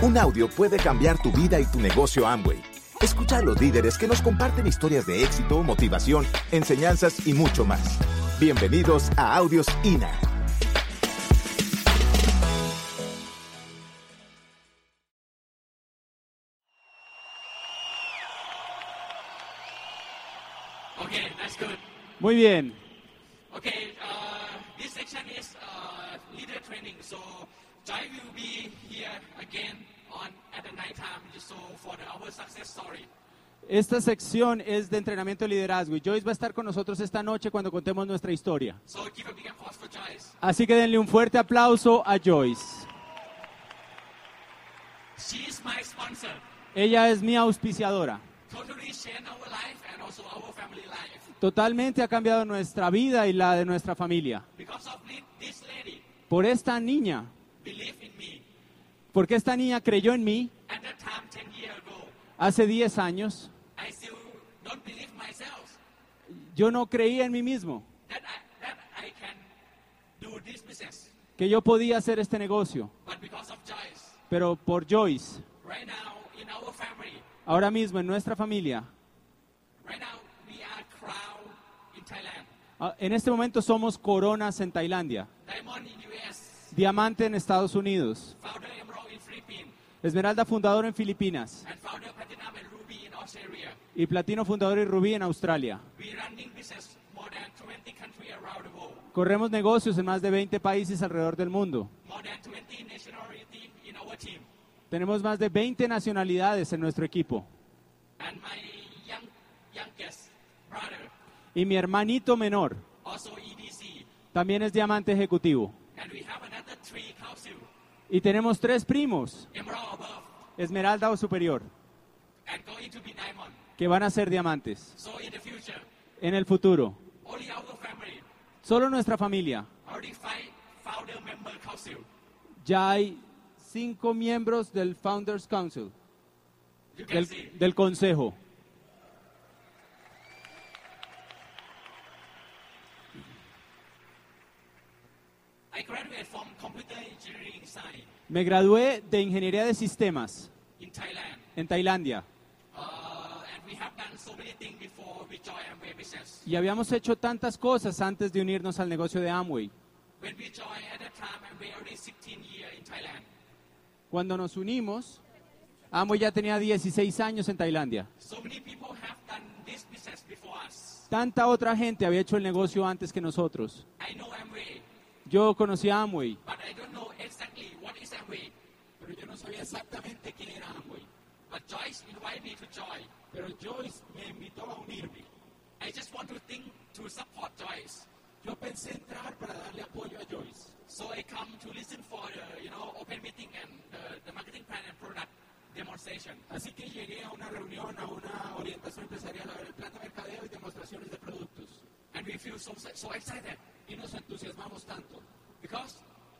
Un audio puede cambiar tu vida y tu negocio Amway. Escucha a los líderes que nos comparten historias de éxito, motivación, enseñanzas y mucho más. Bienvenidos a Audios INA. Okay, that's good. Muy bien. Okay, uh, this section is uh, leader training. So Joy will be here again on at the night time, so for the, our success story. Esta sección es de entrenamiento de liderazgo y Joyce va a estar con nosotros esta noche cuando contemos nuestra historia. So give a big applause for Joyce. Así que denle un fuerte aplauso a Joyce. She is my sponsor. Ella es mi auspiciadora. Totally changed our life and also our family life. Totalmente ha cambiado nuestra vida y la de nuestra familia. Because of thi- this lady Por esta niña. Porque esta niña creyó en mí At that time, 10 years ago, hace 10 años, I still don't believe myself. Yo no creía en mí mismo, que yo podía hacer este negocio. But because of Joyce, Pero por Joyce, right now in our family, ahora mismo en nuestra familia, right now we are crown in Thailand, ah, en este momento somos coronas en Tailandia, diamante en Estados Unidos, esmeralda fundador en Filipinas y platino fundador y rubí en Australia. We running business more than 20 countries around the world, Corremos negocios en más de 20 países alrededor del mundo. more than 20 nationality in our team. Tenemos más de 20 nacionalidades en nuestro equipo. And my young, youngest brother, Y mi hermanito menor also EDC. también es diamante ejecutivo. And we have another three council, Y tenemos tres primos, esmeralda o superior, que van a ser diamantes. So in the future, en el futuro. only our family, Solo nuestra familia. Ya hay cinco miembros del Founders Council, del, del consejo. I graduated from computer engineering science Me gradué de ingeniería de sistemas in Thailand. en Tailandia Uh, and we have done so many things before we joined Amway business. y habíamos hecho tantas cosas antes de unirnos al negocio de Amway. When we joined at that time, Amway already 16 years in Thailand. Cuando nos unimos, Amway ya tenía 16 años en Tailandia. So many people have done this business before us. Tanta otra gente había hecho el negocio antes que nosotros. I know Amway, Yo conocí a Amway, exactly Amway. Pero yo no sabía exactamente quién era Amway. But Joyce invited me to join. Pero Joyce me invitó a unirme. I just want to think to support Joyce. Yo pensé entrar para darle apoyo a Joyce. So I come to listen for the, you know, open meeting and the, the marketing plan and product demonstration. Así que llegué a una reunión, a una orientación empresarial, a ver el plan de mercadeo y demostraciones de productos. And we feel so, so excited. Y nos entusiasmamos tanto. Because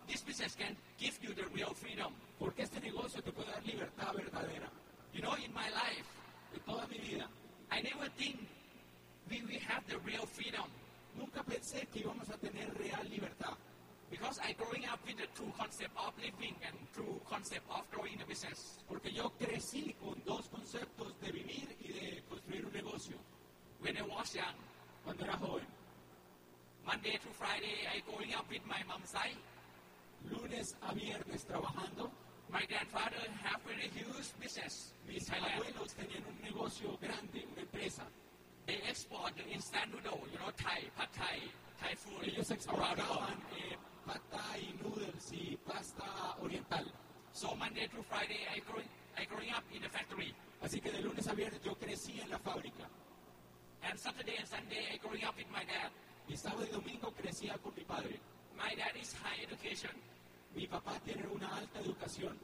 this business can give you the real freedom. Porque este negocio te puede dar libertad verdadera. You know, in my life, en toda mi vida, I never think we will have the real freedom. Nunca pensé que íbamos a tener real libertad. Because I growing up with the true concept of living and true concept of growing the business. Porque yo crecí con dos conceptos de vivir y de construir un negocio. When I was young, cuando era joven. Monday to Friday, I growing up with my mom's side. Lunes a viernes trabajando. My grandfather have a huge business. Mis abuelos tenían un negocio grande, una empresa. They export the instant noodle, you know, Thai, pad Thai, Thai food. Ellos exportaban eh, pad Thai, noodles y pasta oriental. So Monday to Friday, I growing, I growing up in the factory. Así que de lunes a viernes yo crecí en la fábrica. And Saturday and Sunday, I growing up with my dad. Y sábado y domingo crecía con mi padre. My dad is high education. Mi papá tiene una alta educación.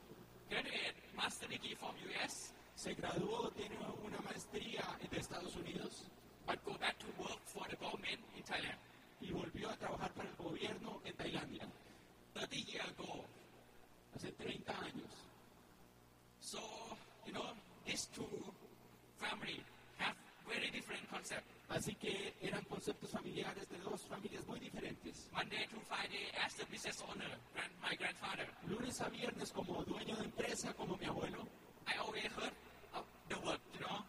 Graduate master degree from US. Se graduó, tiene una maestría de Estados Unidos. But go back to work for the government in Thailand. Y volvió a trabajar para el gobierno en Tailandia. 30 years ago. Hace 30 años. So, you know, these two family have very different concepts. Así que eran conceptos familiares de dos familias muy diferentes. Monday to Friday as the business owner, grand, my grandfather. Lunes a viernes como dueño de empresa, como mi abuelo, I always heard of the word, you know,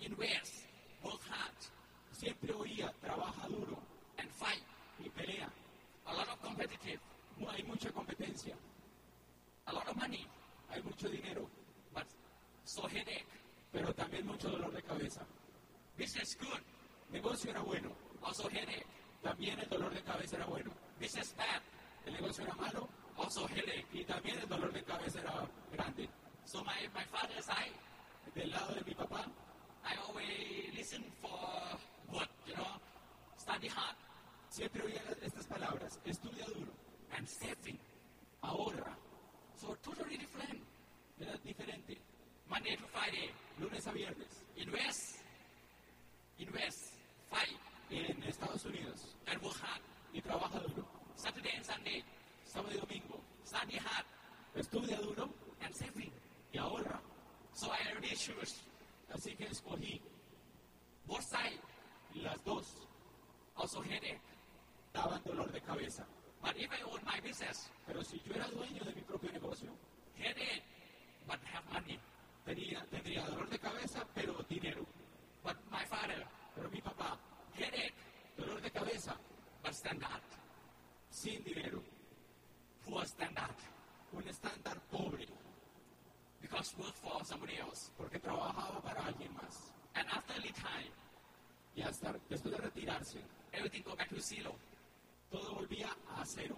invest, work hard, siempre oía, trabaja duro and fight. y pelea. A lot of competitive, Mu- Hay mucha competencia, a lot of money, hay mucho dinero, but so headache. pero también mucho dolor de cabeza. Business good, Negocio era bueno, also headache. también el dolor de cabeza era bueno. Business bad, El negocio era malo also headache. y también el dolor de cabeza era grande. So my, my father's side, Del lado de mi papá, I always listen for word, you know, study hard siempre oía estas palabras, estudia duro, and saving. ahorra. So totally different. Era diferente, Monday to Friday, lunes a viernes, invest, invest, fight, en Estados Unidos, work hard. y trabaja duro. Saturday and Sunday, Sábado y domingo, study hard estudia duro and saving. y ahorra. So I already choose Así que escogí both sides, las dos, also headache. daban dolor de cabeza. But if I own my business, Pero si yo era dueño de mi propio negocio, headache, but have money. tenía, tendría dolor de cabeza, pero dinero. But my father, Pero mi papá, headache, dolor de cabeza, but standard, sin dinero. poor standard, Un estándar pobre, because work for somebody else. porque trabajaba para alguien más. And after retire, Y hasta después de retirarse, everything go back to zero. todo volvía a cero.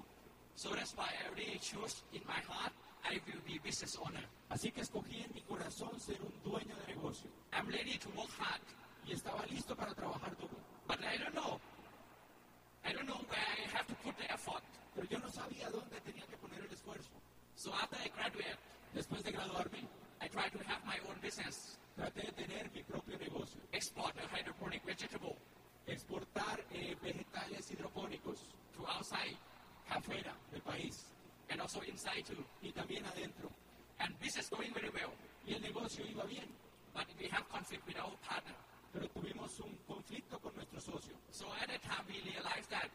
So that's why I choose in my heart, I will be business owner. Así que escogí en mi corazón ser un dueño de negocio. I'm ready to work hard, Y estaba listo para trabajar duro. but I don't know. I don't know where I have to put the effort. Pero yo no sabía dónde tenía que poner el esfuerzo. So after I graduate, Después de graduarme, I try to have my own business, traté de tener mi propio negocio. export a hydroponic vegetable Exportar eh, vegetales hidropónicos to outside afuera del país and also inside too. y también adentro. And business going very well. Y el negocio iba bien, But we have conflict with our partner. pero tuvimos un conflicto con nuestro socio. So at that time we realized that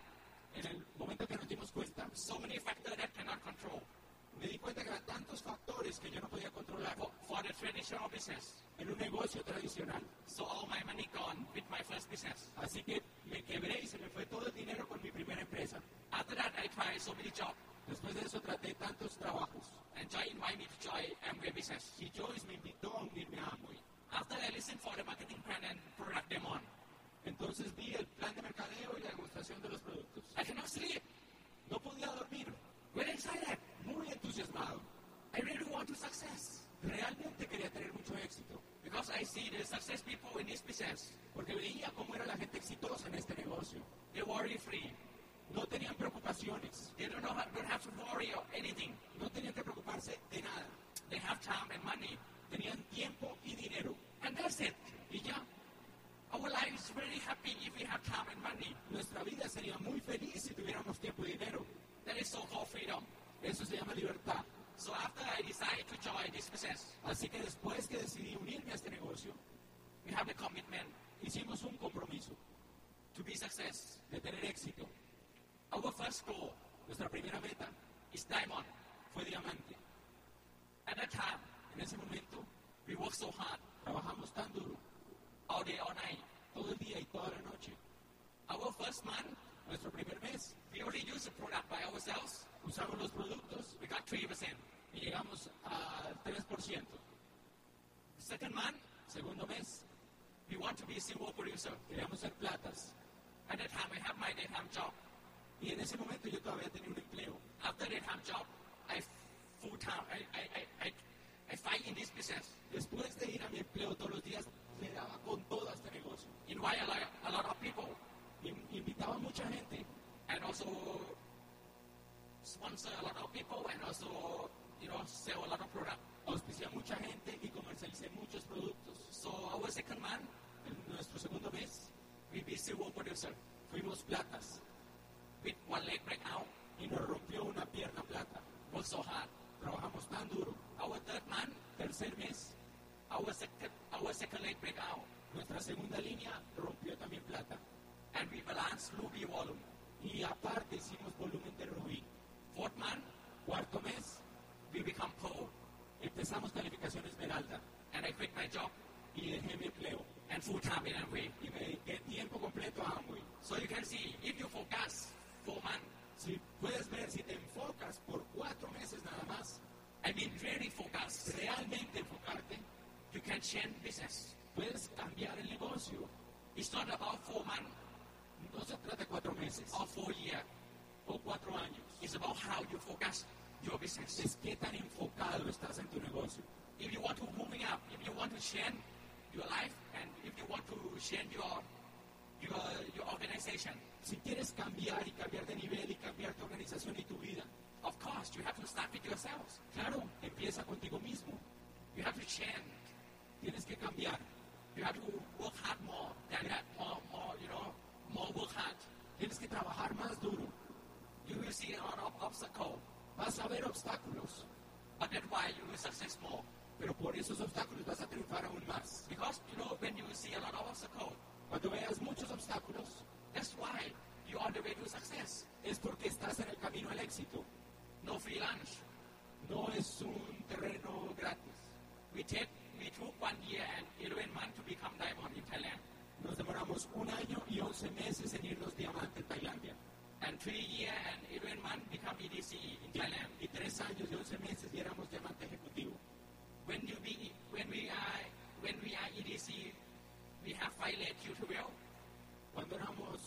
En el momento que nos dimos cuenta, so many factors that cannot control me di cuenta que eran tantos factores que yo no podía controlar for, for the traditional business. Un negocio tradicional. So all my money gone with my first business. Así que me quebré y se me fue todo el dinero con mi primera empresa. After that I tried so many jobs. Después de eso traté tantos trabajos. And Joy invited me to join Amway business. Y Joyce invitó a unirme a Amway. After I listened for the marketing plan and product demo, Entonces vi el plan de mercadeo y la demostración de los productos. I cannot sleep. No podía dormir, Very excited. muy entusiasmado. I really want to success. Realmente quería tener mucho éxito, Because I see the success people in this business. porque veía cómo era la gente exitosa en este negocio. They're worry free. No tenían preocupaciones, They don't, know don't have to Second month, Segundo mes we want to be silver producer. queríamos ser platas. At that time, I have my daytime job. Y en ese momento yo todavía tenía un empleo. After daytime job, I full time. I, I, I, I, fight in this business. Después de ir a mi empleo todos los días, le daba con todo a este negocio. Invite a lot, a lot of people In- invitaba mucha gente and also sponsor a lot of people and also you know sell a lot of product. auspicié a mucha gente y comercialicé muchos productos. So our second month, En nuestro segundo mes we be silver producer fuimos platas with one leg break out. y nos rompió una pierna plata. Work so hard. Trabajamos tan duro. Our third month, Tercer mes, our second our second leg break out. nuestra segunda línea rompió también we become Pearl. empezamos calificación Esmeralda And I quit my job y dejé mi empleo and full time in Amway. y me dediqué tiempo completo a Amway. So you can see, if you focus for months, Si puedes ver, si te enfocas por cuatro meses nada más, I mean really focus, realmente enfocarte, you can change business. puedes cambiar el negocio. It's not about four months No se trata de cuatro meses or four years. o cuatro años. It's about how you focus your business. Es qué tan enfocado estás en tu negocio. If you want to moving up, if you want to change your life, and if you want to change your your your organization, Si quieres cambiar y cambiar de nivel y cambiar tu organización y tu vida, of course you have to start with yourselves. claro, empieza contigo mismo. You have to change. Tienes que cambiar. You have to work hard more than that. More, more, you know, more work hard. Tienes que trabajar más duro. You will see a lot of obstacles, Vas a ver obstáculos, but that's why you will success more. pero por esos obstáculos vas a triunfar aún más. Because you know when you see a lot of obstacles, Cuando veas muchos obstáculos, that's why you're on the way to success. es porque estás en el camino al éxito. No free lunch. No es un terreno gratis. We take we took one year and 11 months to become diamond in Thailand, Nos demoramos un año y once meses en irnos diamante en Tailandia. And three year and 11 months become EDC in Thailand. Y tres años y once meses y éramos diamante ejecutivo. When you be when we are when we are EDC, we have five leg Q12, Cuando éramos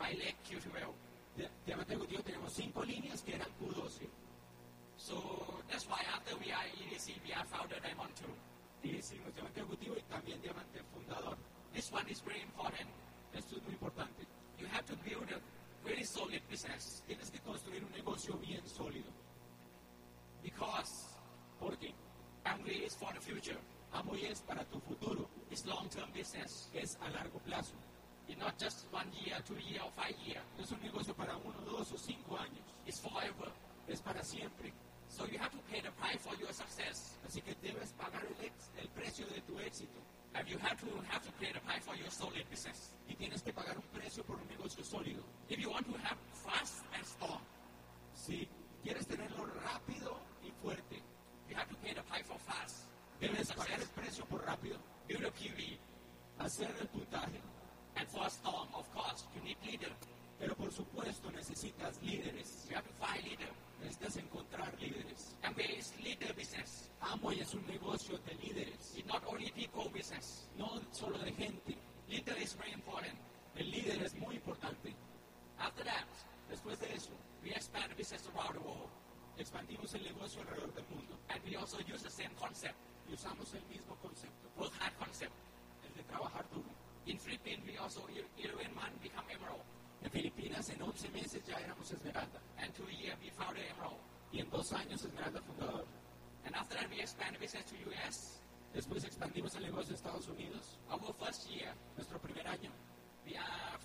leg Q12. di- diamante ejecutivo teníamos cinco líneas que eran Q12. So that's why after we are EDC, we are founder diamond too. Y hicimos diamante ejecutivo y también diamante fundador. This one is very important. Muy importante. You have to build a very solid business Tienes que construir un negocio bien sólido. because Porque Amway is for the future. Amway es para tu futuro. It's long-term business. Es a largo plazo. It's not just one year, two year, or five year. No es un negocio para uno, dos o cinco años. It's forever. Es para siempre. So you have to pay the price for your success, Así que debes pagar el, el precio de tu éxito. You have to have to pay the price for your solid business. Y tienes que pagar un precio por un negocio sólido. If you want to have fast and strong, Si quieres tenerlo rápido y fuerte, you have to pay the price for fast. A debes pagar el precio por rápido. build a PV, Hacer el puntaje. and for strong, of course, you need leader. Pero por supuesto necesitas líderes. You have to find leader. Necesitas encontrar líderes. Amway is leader business. Amway es un negocio de líderes. It's not only people business. No solo de gente. Leader is very important. El líder es muy importante. After that, Después de eso, we expand business around the world, expandimos el negocio alrededor del mundo and we also use the same concept, y usamos el mismo concepto, work hard concept. el de trabajar duro. In Philippines, we also 11 months become emerald, En Filipinas en 11 meses ya éramos Esmeralda and two years we founded emerald. y en dos años Esmeralda fundador. And after that, we expand the business to US. Después expandimos el negocio a Estados Unidos. Our first year, Nuestro primer año we are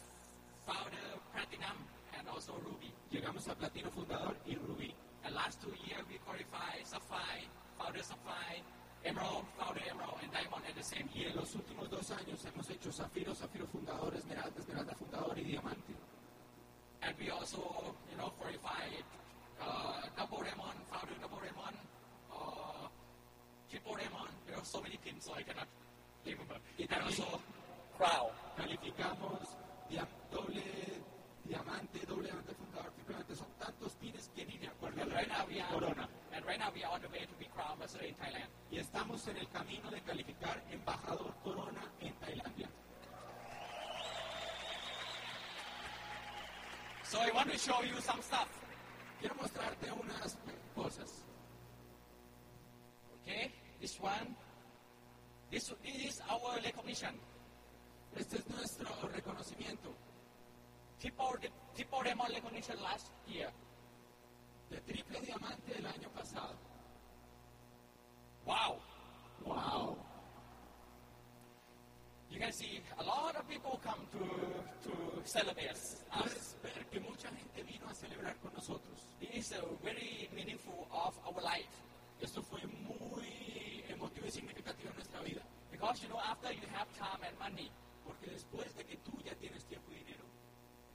founder platinum and also ruby. llegamos a Platino fundador y Rubí. And last two years, we qualify sapphire, founder sapphire, emerald, founder emerald, and diamond at the same year. en los últimos dos años hemos hecho Zafiro, Zafiro fundador, Esmeralda, Esmeralda fundador y Diamante. And we also, you know, qualified uh, diamond, founder diamond, uh, triple diamond. There are so many pins, so I cannot remember. Y también also crown. calificamos dia- doble diamante, doble diamante fundador, triple diamante. Son tantos pines que ni me acuerdo. And right now we are Corona. and right now we are on the way to be crown ambassador in Thailand. Y estamos en el camino de calificar embajador Corona en Tailandia. So I want to show you some stuff. Quiero mostrarte unas cosas. Okay, this one. This, this is our recognition. Este es nuestro reconocimiento diamond recognition last year. de triple diamante del año pasado. Wow. ¡Wow! You can see a lot of people come to, to celebrate us. Puedes ver que mucha gente vino a celebrar con nosotros. This is a very meaningful of our life. Esto fue muy emotivo y significativo en nuestra vida. Because you know, after you have time and money, Porque después de que tú ya tienes tiempo y dinero,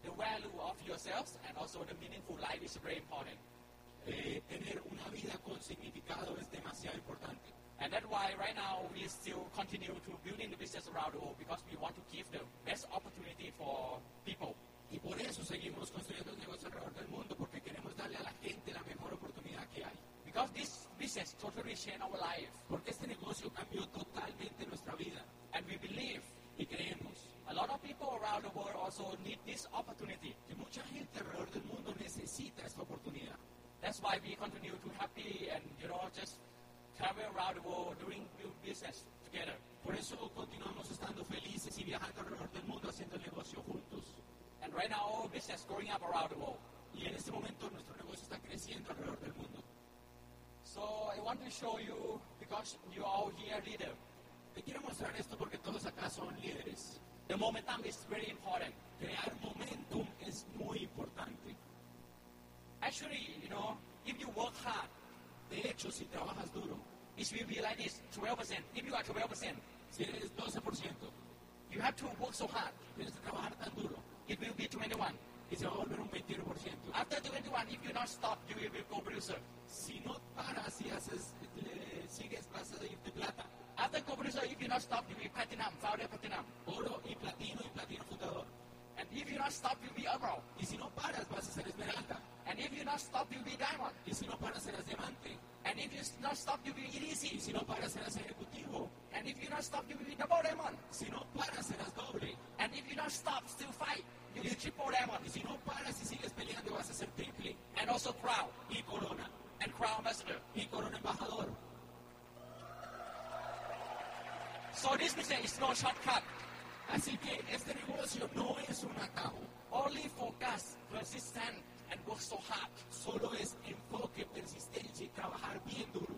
the value of yourselves and also the meaningful life is very important. eh, tener una vida con significado es demasiado importante. And that's why right now we still continue to building the business around the world because we want to give the best opportunity for people. Y por eso seguimos construyendo el negocio alrededor del mundo, darle a la gente la mejor oportunidad que hay. Because this business totally changed our life. Porque este negocio cambió totalmente nuestra vida. And we believe Y creemos a lot of people around the world also need this opportunity. que mucha gente alrededor del mundo necesita esta oportunidad. That's why we continue to happy and you know just travel around the world doing business together. Por eso continuamos estando felices y viajando alrededor del mundo haciendo negocio juntos. And right now our business growing up around the world. Y en este momento nuestro negocio está creciendo alrededor del mundo. So I want to show you because you are all here leader. Te quiero mostrar esto porque todos acá son líderes. The momentum is very important. Crear momentum es muy importante. Actually, you know, if you work hard, De hecho, si trabajas duro, it will be like this, 12%. If you are 12%, si eres 12%, you have to work so hard. tienes que trabajar tan duro It will be 21. Y va a volver un 21%. After 21, if you not stop, you will be go producer. Si no paras y haces, le sigues, vas a plata, After go producer, if you not stop, you will be platinum, founder platinum. oro y platino y platino fundador. And if you not stop, you will be emerald. Y si no paras, vas a ser esmeralda. And if you not stop, you will be diamond. Y si no paras, serás diamante. And if you not stop, you will be Y easy. si no paras, serás ejecutivo. And if you not stop, you will be double diamond. Si no paras, serás doble. And if you not stop, still fight, you will be triple diamond. Y si no paras y sigues peleando, vas a ser triple. And also crown Y corona. and crown ambassador. Y corona embajador. So this business is no shortcut. Así que este negocio no es un atajo. Only focus, persistent, and work so hard. Solo es enfoque, persistencia y trabajar bien duro.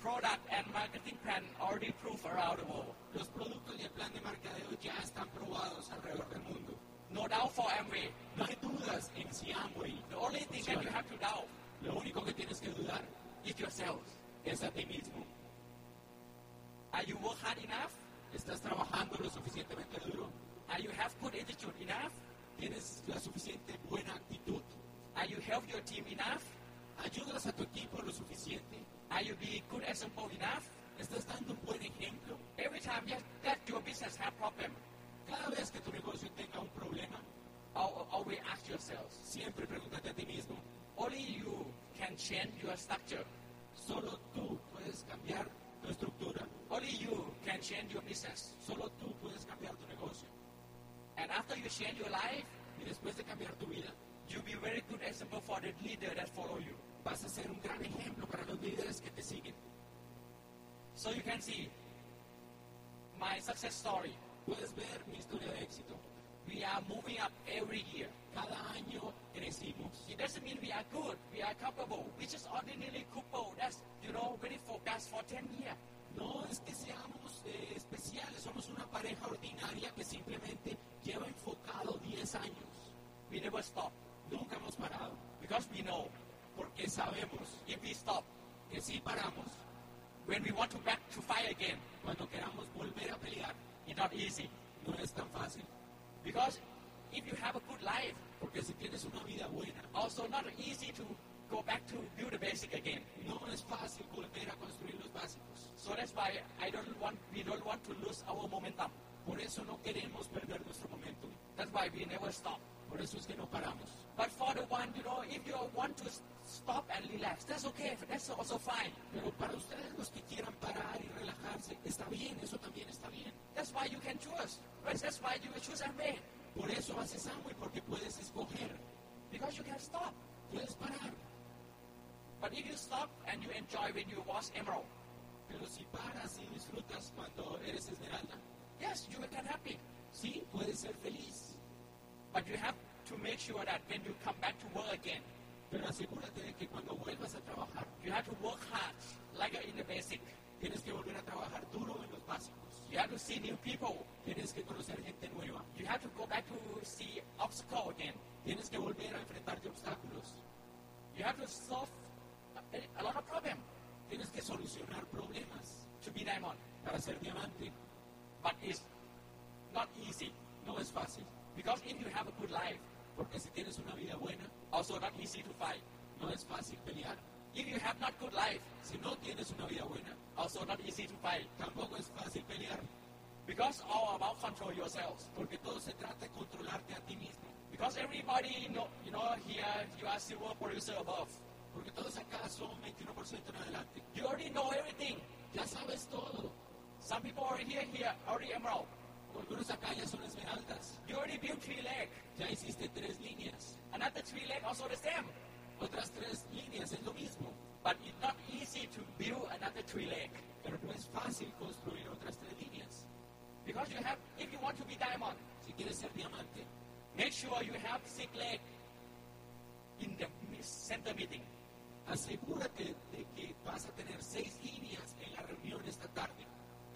Product and marketing plan already proved around the world. Los productos y el plan de mercadeo ya están probados alrededor del mundo. No doubt for Amway. No hay dudas en si Amway. The only thing that you have to doubt Lo único que tienes que dudar is yourself. es a ti mismo. Are you work hard enough? ¿Estás trabajando lo suficientemente duro? Are you have good attitude enough? ¿Tienes la suficiente buena actitud? Are you help your team enough? ¿Ayudas a tu equipo lo suficiente? Are you be good example enough? ¿Estás dando un buen ejemplo? Every time yes, that your business have problem, Cada vez que tu negocio tenga un problema, al- always ask yourself. siempre pregúntate a ti mismo, Only you can change your structure. solo tú puedes cambiar tu estructura, Only you can change your business. solo tú puedes cambiar tu negocio. And after you change your life, Y después de cambiar tu vida, you'll be a very good example for the leader that follow you. vas a ser un gran ejemplo para los líderes que te siguen. So you can see my success story. Puedes ver Are moving up every year. Cada año crecimos. It doesn't mean we are good, we are capable. We just ordinarily couple that's, you know, very focused for 10 years. No es que seamos eh, especiales, somos una pareja ordinaria que simplemente lleva enfocado 10 años. We never stop Nunca hemos parado, because we know porque sabemos if we stop, que si paramos, when we want to back to fight again, cuando queramos volver a pelear, it's not easy. no es tan fácil. Because if you have a good life, Porque si tienes una vida buena, also not easy to go back to build the basic again. no es fácil volver a construir los básicos. So that's why I don't want we don't want to lose our momentum. Por eso no queremos perder nuestro momento. That's why we never stop. Por eso es que no paramos. But for the one, you know, if you want to stop and relax, that's okay. That's also fine. Pero para ustedes los que quieran parar y relajarse, está bien, eso también está bien. That's why you can choose. Right? That's why you choose and wait. Por eso haces Amway, porque puedes escoger, Because you can stop. puedes parar. But if you stop and you enjoy when you watch Emerald, Pero si paras y disfrutas cuando eres esmeralda, yes, you can happy. sí, puedes ser feliz. But you have to make sure that when you come back to work again, Pero asegúrate de que cuando vuelvas a trabajar, you have to work hard, like in the basic. tienes que volver a trabajar duro en los básicos. You have to see new people. Tienes que conocer gente nueva. You have to go back to see obstacle again. Tienes que volver a enfrentarte obstáculos. You have to solve a, lot of problem Tienes que solucionar problemas to be diamond. para ser diamante. But it's not easy. No es fácil, Because if you have a good life, porque si tienes una vida buena, also not easy to fight. no es fácil pelear. If you have not good life, Si no tienes una vida buena, also not easy to fight. tampoco es fácil pelear, Because all about control yourselves. porque todo se trata de controlarte a ti mismo. Because everybody know, you know, here you are silver producer above. Porque todos acá son 21% en adelante. You already know everything. Ya sabes todo. Some people already here, here, already emerald. Algunos acá son esmeraldas. You already built three leg. Ya hiciste tres líneas. Another three leg also the same. Otras tres líneas es lo mismo. But it's not easy to build another three leg. Pero no es fácil construir otras tres líneas. Because you have, if you want to be diamond, Si quieres ser diamante, make sure you have six leg in the center meeting. asegúrate de que vas a tener seis líneas en la reunión esta tarde.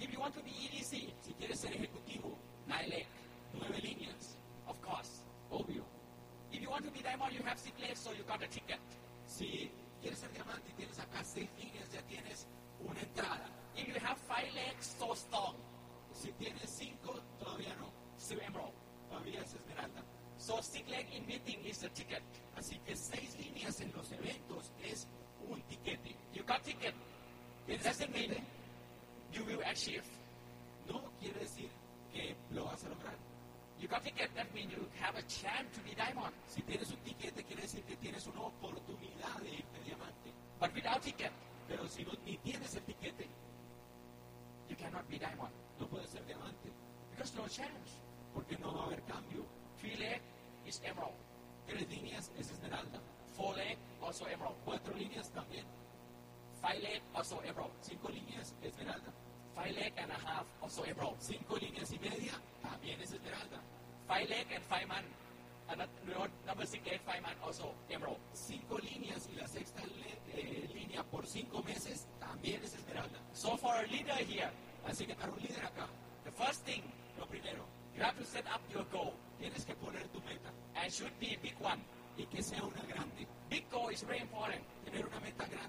If you want to be EDC, Si quieres ser ejecutivo, nine leg, nueve líneas, of course. obvio. If you want to be diamond, you have six legs, so you got a ticket. Si quieres ser diamante y tienes acá seis líneas, ya tienes una entrada. If you have five legs, so strong, Si tienes cinco, todavía no. still emerald. Todavía es esmeralda. So six leg in meeting is a ticket. Así que seis líneas en los eventos es un tiquete. You got ticket. It doesn't mean you will achieve. No quiere decir que lo vas a lograr. You got ticket, that means you have a chance to be diamond. Si tienes un tiquete, quiere decir que tienes una oportunidad de irte diamante. But without ticket, Pero si no, ni tienes el tiquete, you cannot be diamond. no puedes ser diamante. Because no chance. Porque no va a haber cambio. Three leg is emerald. Tres líneas es esmeralda. Four leg also emerald. Cuatro líneas también. Five leg also emerald. Cinco líneas, esmeralda. Five leg and a half also emerald. Cinco líneas y media, también es esmeralda. Five leg and five man. And number six leg, five man also emerald. Cinco líneas y la sexta eh, línea por cinco meses, también es esmeralda. So for a leader here, Así que para un líder acá, the first thing lo primero, you have to set up your goal tienes que poner tu meta and should be a big one. y que sea una grande. Big goal is very important Tener una meta grande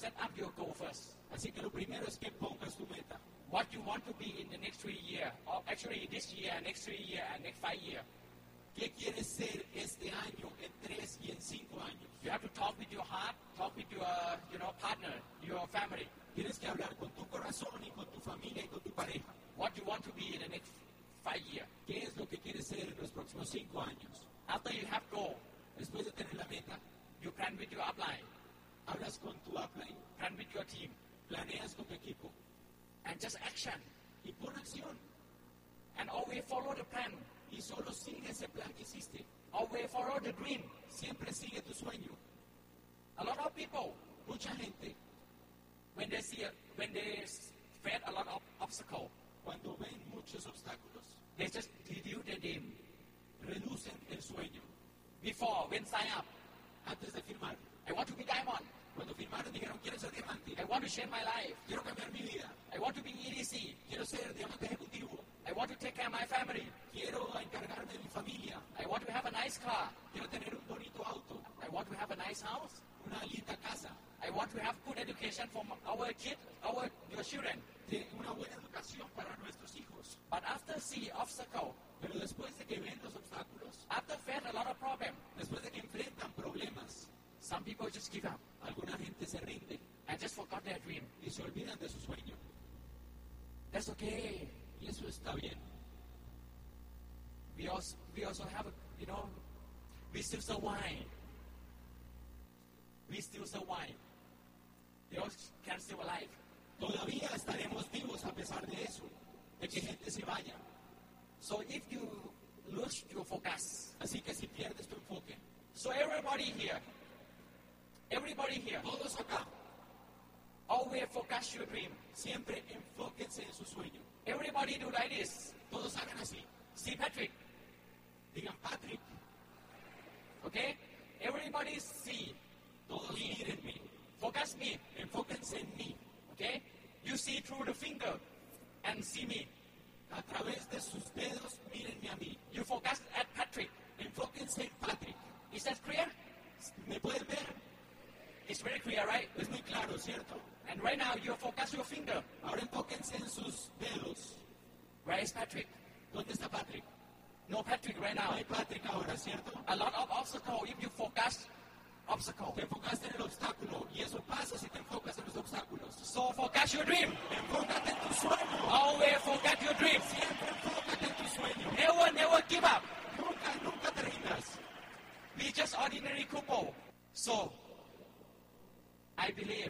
set up your goal first. Así que lo primero es que pongas tu meta. What you want to be in the next three years, or actually this year, next three year, and next five year. ¿Qué quieres ser este año, en tres y en cinco años? You have to talk with your heart, talk with your you know partner, your family. Tienes que hablar con tu corazón y con tu familia y con tu pareja. What you want to be in the next five year. ¿Qué es lo que quieres ser en los próximos cinco años? After you have goal, Después de tener la meta, you plan with your upline, hablas con tu upline, plan with your team, planeas con tu equipo and just action. y pon acción. And always follow the plan. Y solo sigue ese plan que hiciste. Always follow the dream. Siempre sigue tu sueño. A lot of people, Mucha gente, when they see, a, when they face a lot of obstacle, cuando ven muchos obstáculos, they just reduce their dream. reducen el sueño. Before, when sign up, Antes de firmar, I want to be diamond. cuando firmaron dijeron, quiero ser diamante, I want to change my life. quiero cambiar mi vida, I want to be EDC. quiero ser diamante ejecutivo, I want to take care of my family. quiero encargarme de mi familia, I want to have a nice car. quiero tener un bonito auto, I want to have a nice house. una linda casa, I want to have good education for our kids, our your children. de una buena educación para nuestros hijos. But after see obstacle, Pero después de que ven los obstáculos, after face a lot of problem, después de que enfrentan problemas, some people just give up alguna gente se rinde and just forgot their dream. y se olvidan de su sueño. That's okay. Y eso está bien. We also we also have you know we still survive. We still survive. All can still alive. Todavía estaremos vivos a pesar de eso, de que gente se vaya. So if you lose your focus, Así que si pierdes tu enfoque, so everybody here, everybody here, todos acá, always focus your dream. siempre enfóquense en su sueño. Everybody do like this. Todos hagan así. See Patrick, Digan, Patrick, Okay? Everybody see. Mírenme, Focus me. enfóquense en mí. Okay? You see through the finger and see me. A través de sus dedos, mírenme a mí. You focus at Patrick. Enfóquense en Patrick. Is that clear? ¿Me pueden ver? It's very clear, right? Es muy claro, ¿cierto? And right now you focus your finger. Ahora enfóquense en sus dedos. Where is Patrick? ¿Dónde está Patrick? No Patrick right No now. hay Patrick ahora, ¿cierto? A lot of obstacle if you focus obstacle. Te enfocaste en el obstáculo y eso pasa si te enfocas en los obstáculos. So focus your dream. Enfócate en tu sueño. Always forget your dream. Siempre enfócate en tu sueño. Never, never give up. Nunca, nunca te rindas. Just ordinary couple. So, I believe